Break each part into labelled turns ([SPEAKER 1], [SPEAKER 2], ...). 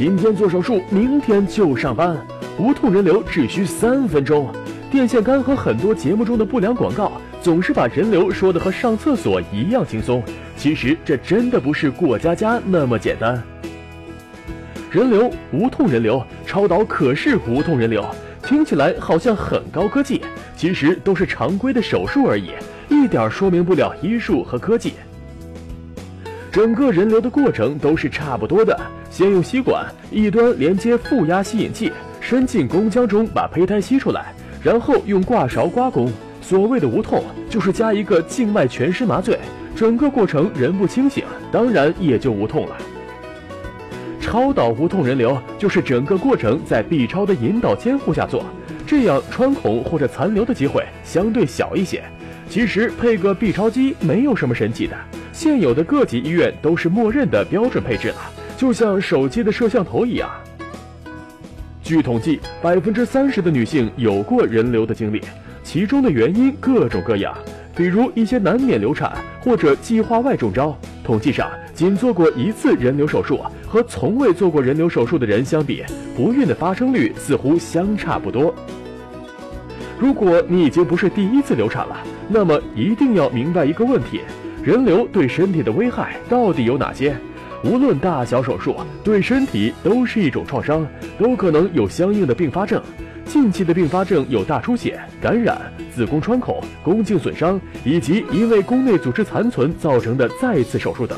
[SPEAKER 1] 今天做手术，明天就上班，无痛人流只需三分钟。电线杆和很多节目中的不良广告总是把人流说的和上厕所一样轻松，其实这真的不是过家家那么简单。人流、无痛人流、超导可视无痛人流，听起来好像很高科技，其实都是常规的手术而已，一点说明不了医术和科技。整个人流的过程都是差不多的，先用吸管一端连接负压吸引器，伸进宫腔中把胚胎吸出来，然后用挂勺刮宫。所谓的无痛，就是加一个静脉全身麻醉，整个过程人不清醒，当然也就无痛了。超导无痛人流就是整个过程在 B 超的引导监护下做，这样穿孔或者残留的机会相对小一些。其实配个 B 超机没有什么神奇的。现有的各级医院都是默认的标准配置了，就像手机的摄像头一样。据统计，百分之三十的女性有过人流的经历，其中的原因各种各样，比如一些难免流产或者计划外中招。统计上，仅做过一次人流手术和从未做过人流手术的人相比，不孕的发生率似乎相差不多。如果你已经不是第一次流产了，那么一定要明白一个问题。人流对身体的危害到底有哪些？无论大小手术，对身体都是一种创伤，都可能有相应的并发症。近期的并发症有大出血、感染、子宫穿孔、宫颈损伤，以及因为宫内组织残存造成的再次手术等。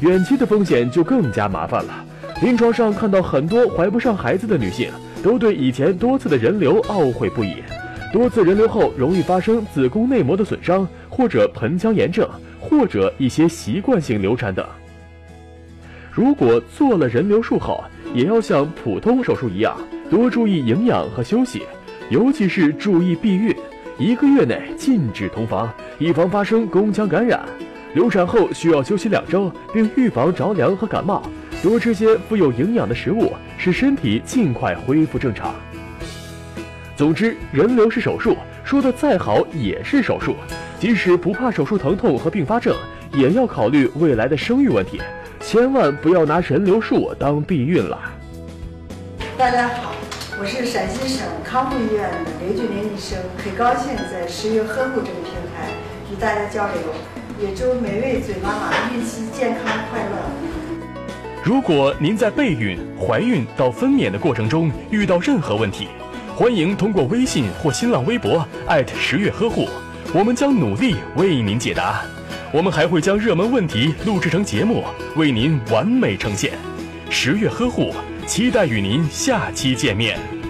[SPEAKER 1] 远期的风险就更加麻烦了。临床上看到很多怀不上孩子的女性，都对以前多次的人流懊悔不已。多次人流后，容易发生子宫内膜的损伤。或者盆腔炎症，或者一些习惯性流产等。如果做了人流术后，也要像普通手术一样，多注意营养和休息，尤其是注意避孕，一个月内禁止同房，以防发生宫腔感染。流产后需要休息两周，并预防着凉和感冒。多吃些富有营养的食物，使身体尽快恢复正常。总之，人流是手术，说的再好也是手术。即使不怕手术疼痛和并发症，也要考虑未来的生育问题，千万不要拿人流术当避孕了。
[SPEAKER 2] 大家好，我是陕西省康复医院的刘俊林医生，很高兴在十月呵护这个平台与大家交流，也祝每位准妈妈孕期健康快乐。
[SPEAKER 3] 如果您在备孕、怀孕到分娩的过程中遇到任何问题，欢迎通过微信或新浪微博十月呵护。我们将努力为您解答，我们还会将热门问题录制成节目，为您完美呈现。十月呵护，期待与您下期见面。